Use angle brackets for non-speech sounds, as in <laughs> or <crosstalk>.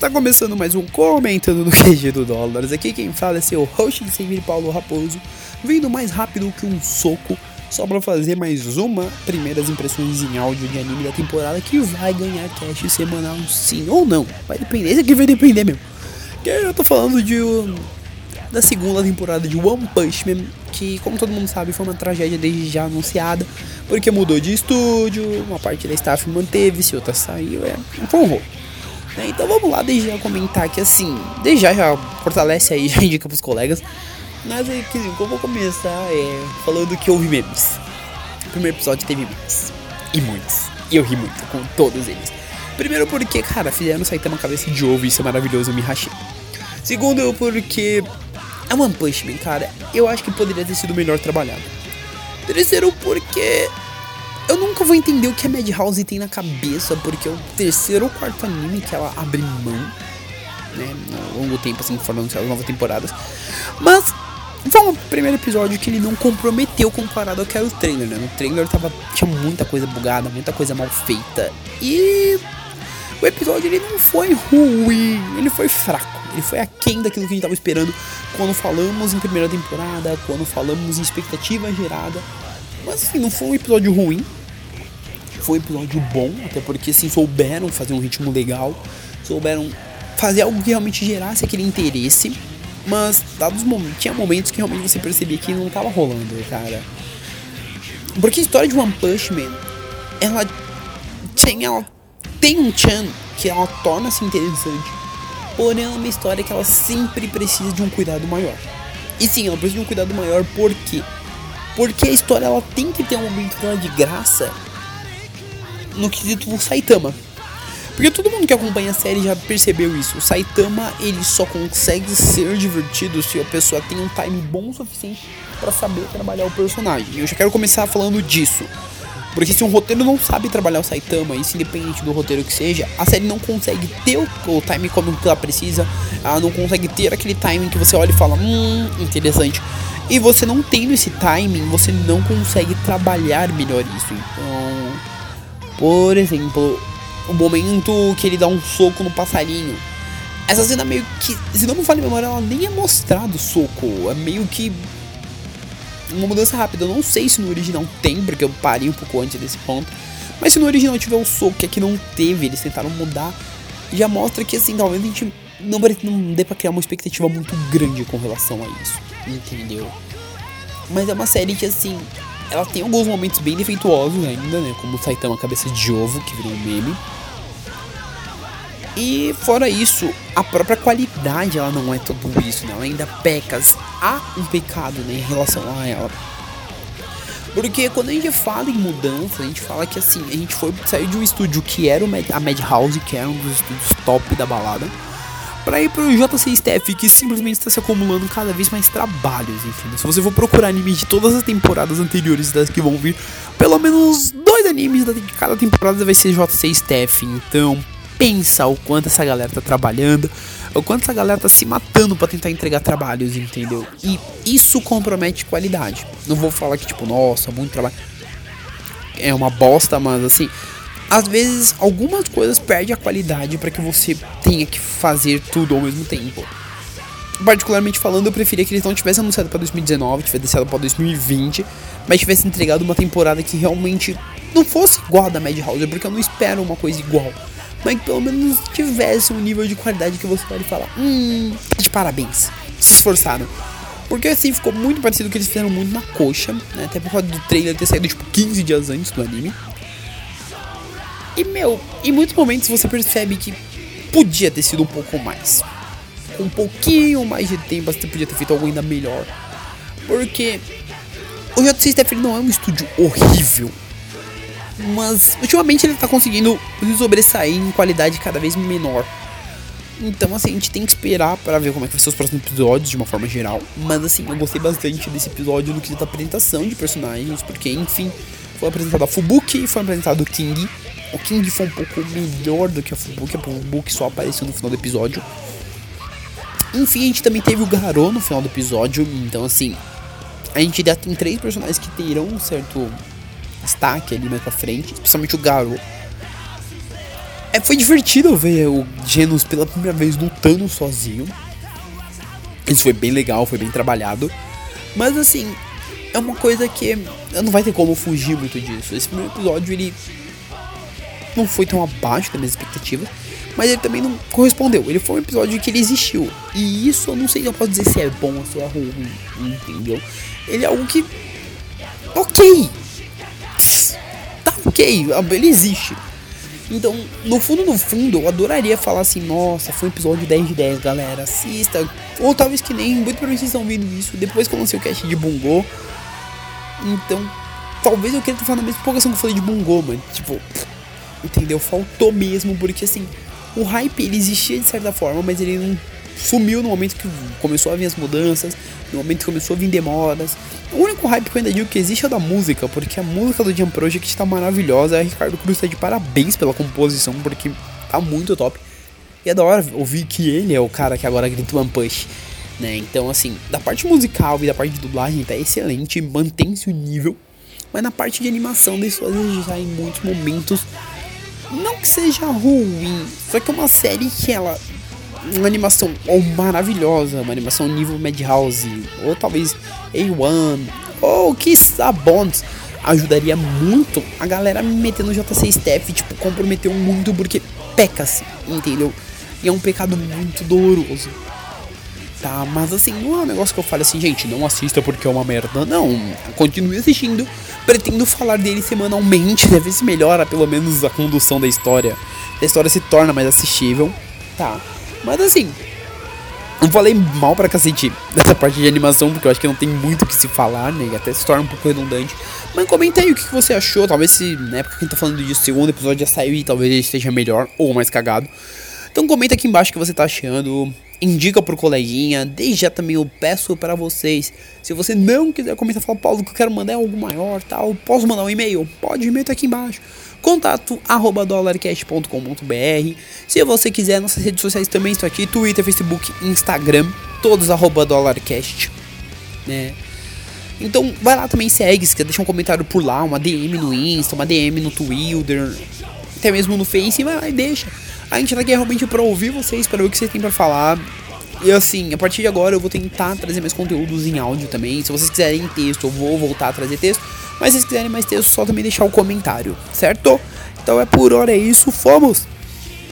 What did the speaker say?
Tá começando mais um Comentando no QG do Dólares. Aqui quem fala é seu host de sempre, Paulo Raposo, vindo mais rápido que um soco, só pra fazer mais uma primeiras impressões em áudio de anime da temporada que vai ganhar cash semanal sim ou não. Vai depender, esse aqui vai depender mesmo. Que eu tô falando de da segunda temporada de One Punch Man, que como todo mundo sabe foi uma tragédia desde já anunciada, porque mudou de estúdio, uma parte da staff manteve-se, outra saiu, é, foi um rolo. Né? Então vamos lá, desde já comentar que assim, desde já, fortalece aí, <laughs> já indica pros colegas. Mas é que eu vou começar é, falando que houve memes. O primeiro episódio teve memes. E muitos. E eu ri muito com todos eles. Primeiro porque, cara, fizeram Saitama cabeça de ovo, isso é maravilhoso, eu me rachei. Segundo porque é One Punch Man, cara, eu acho que poderia ter sido melhor trabalhado. Terceiro porque eu nunca vou entender o que a Madhouse tem na cabeça, porque é o terceiro ou quarto anime que ela abre mão, né? Ao longo tempo, assim, falando das novas temporadas. Mas foi um primeiro episódio que ele não comprometeu comparado ao que era o trailer, né? No trailer tava, tinha muita coisa bugada, muita coisa mal feita. E o episódio ele não foi ruim, ele foi fraco. Ele foi aquém daquilo que a gente tava esperando quando falamos em primeira temporada, quando falamos em expectativa gerada. Mas assim, não foi um episódio ruim, foi um episódio bom, até porque assim, souberam fazer um ritmo legal, souberam fazer algo que realmente gerasse aquele interesse. Mas, dados momentos, tinha momentos que realmente você percebia que não tava rolando, cara. Porque a história de One Punch Man, ela tem, ela tem um chan que ela torna-se interessante. Porém, é uma história que ela sempre precisa de um cuidado maior. E sim, ela precisa de um cuidado maior por quê? Porque a história ela tem que ter um momento de graça no quesito do Saitama. Porque todo mundo que acompanha a série já percebeu isso. O Saitama ele só consegue ser divertido se a pessoa tem um time bom o suficiente para saber trabalhar o personagem. Eu já quero começar falando disso. Porque se um roteiro não sabe trabalhar o Saitama, isso independente do roteiro que seja, a série não consegue ter o, o time como ela precisa, ela não consegue ter aquele timing que você olha e fala, hum, interessante. E você não tendo esse timing, você não consegue trabalhar melhor isso. Então, por exemplo, o momento que ele dá um soco no passarinho. Essa cena meio que, se não me falha a memória, ela nem é mostrado o soco. É meio que uma mudança rápida. Eu não sei se no original tem, porque eu parei um pouco antes desse ponto. Mas se no original tiver o soco, que aqui não teve, eles tentaram mudar, já mostra que assim, talvez a gente não, não dê pra criar uma expectativa muito grande com relação a isso. Entendeu? Mas é uma série que assim, ela tem alguns momentos bem defeituosos ainda, né? Como o Saitama Cabeça de Ovo, que virou um meme. E fora isso, a própria qualidade ela não é tudo isso, né? Ela ainda peca. Há um pecado né, em relação a ela. Porque quando a gente fala em mudança, a gente fala que assim, a gente foi sair de um estúdio que era a Madhouse, que era um dos estúdios top da balada para ir pro JC Staff, que simplesmente está se acumulando cada vez mais trabalhos, enfim. Se você for procurar animes de todas as temporadas anteriores das que vão vir, pelo menos dois animes de cada temporada vai ser JC Staff. Então, pensa o quanto essa galera tá trabalhando, o quanto essa galera tá se matando para tentar entregar trabalhos, entendeu? E isso compromete qualidade. Não vou falar que tipo, nossa, muito trabalho. É uma bosta, mas assim, às vezes algumas coisas perdem a qualidade para que você tenha que fazer tudo ao mesmo tempo. Particularmente falando, eu preferia que eles não tivessem anunciado para 2019, tivessem anunciado para 2020, mas tivessem entregado uma temporada que realmente não fosse igual a da Madhouse, porque eu não espero uma coisa igual. Mas que pelo menos tivesse um nível de qualidade que você pode falar, hum, de parabéns, se esforçaram. Porque assim ficou muito parecido com o que eles fizeram muito na coxa, né? Até por causa do trailer ter saído tipo 15 dias antes do anime. E, meu, em muitos momentos você percebe que podia ter sido um pouco mais. Com um pouquinho mais de tempo, você podia ter feito algo ainda melhor. Porque o JC Staff não é um estúdio horrível. Mas ultimamente ele tá conseguindo sobressair em qualidade cada vez menor. Então, assim, a gente tem que esperar para ver como é que vai ser os próximos episódios de uma forma geral. Mas, assim, eu gostei bastante desse episódio no quesito apresentação de personagens, porque, enfim, foi apresentado a Fubuki, foi apresentado o King, o King foi um pouco melhor do que a Fubuki, a Fubuki só apareceu no final do episódio. Enfim, a gente também teve o Garou no final do episódio, então assim, a gente já tem três personagens que terão um certo destaque ali mais pra frente, especialmente o Garou. é, foi divertido ver o Genos pela primeira vez lutando sozinho. Isso foi bem legal, foi bem trabalhado. Mas assim, é uma coisa que não vai ter como fugir muito disso. Esse primeiro episódio ele não foi tão abaixo das minhas expectativas, mas ele também não correspondeu. Ele foi um episódio que ele existiu. E isso eu não sei se eu posso dizer se é bom ou se é ruim, entendeu? Ele é algo que. Ok! Tá ok, ele existe. Então, no fundo, no fundo, eu adoraria falar assim, nossa, foi um episódio 10 de 10, galera, assista. Ou talvez que nem, muito provavelmente vocês estão vendo isso depois que eu lancei o cast de Bungo. Então, talvez eu queira estar falando a mesma empolgação que eu falei de Bungo, mano. Tipo, entendeu? Faltou mesmo, porque assim, o hype ele existia de certa forma, mas ele não sumiu no momento que começou a vir as mudanças, no momento que começou a vir demoras. O único hype que eu ainda digo que existe é o da música, porque a música do Jam Project tá maravilhosa. A Ricardo Cruz tá de parabéns pela composição, porque tá muito top. E é da hora ouvir que ele é o cara que agora grita One Push. Né? Então, assim, da parte musical e da parte de dublagem tá excelente, mantém-se o nível. Mas na parte de animação, às vezes já em muitos momentos. Não que seja ruim, só que é uma série que ela uma animação ou maravilhosa, uma animação nível Madhouse, ou talvez A1, ou que Bonds, ajudaria muito a galera me meter no JC Steph, tipo, comprometeu muito porque peca-se, entendeu? E é um pecado muito doloroso. Tá, mas assim, não é um negócio que eu falo assim, gente, não assista porque é uma merda. Não, continue assistindo. Pretendo falar dele semanalmente, né? Ver se melhora pelo menos a condução da história. A história se torna mais assistível, tá? Mas assim, não falei mal pra cacete dessa parte de animação, porque eu acho que não tem muito o que se falar, né? Até se torna um pouco redundante. Mas comenta aí o que você achou. Talvez se na época que a gente tá falando disso, o segundo episódio já saiu e talvez ele esteja melhor ou mais cagado. Então comenta aqui embaixo o que você tá achando. Indica pro coleguinha. Desde já também eu peço para vocês. Se você não quiser comentar, fala, Paulo, que eu quero mandar algo maior tal. Posso mandar um e-mail? Pode, e-mail tá aqui embaixo contato arroba dollarcast.com.br. Se você quiser, nossas redes sociais também estão aqui: Twitter, Facebook, Instagram, todos arroba dollarcast. Né? Então vai lá também, segue, se quer deixar um comentário por lá, uma DM no Insta, uma DM no Twitter, até mesmo no Face, vai lá e deixa. A gente tá aqui realmente pra ouvir vocês, para ver o que vocês têm pra falar. E assim, a partir de agora eu vou tentar trazer mais conteúdos em áudio também. Se vocês quiserem texto, eu vou voltar a trazer texto. Mas se vocês quiserem mais texto, só também deixar o comentário, certo? Então é por hora é isso, fomos!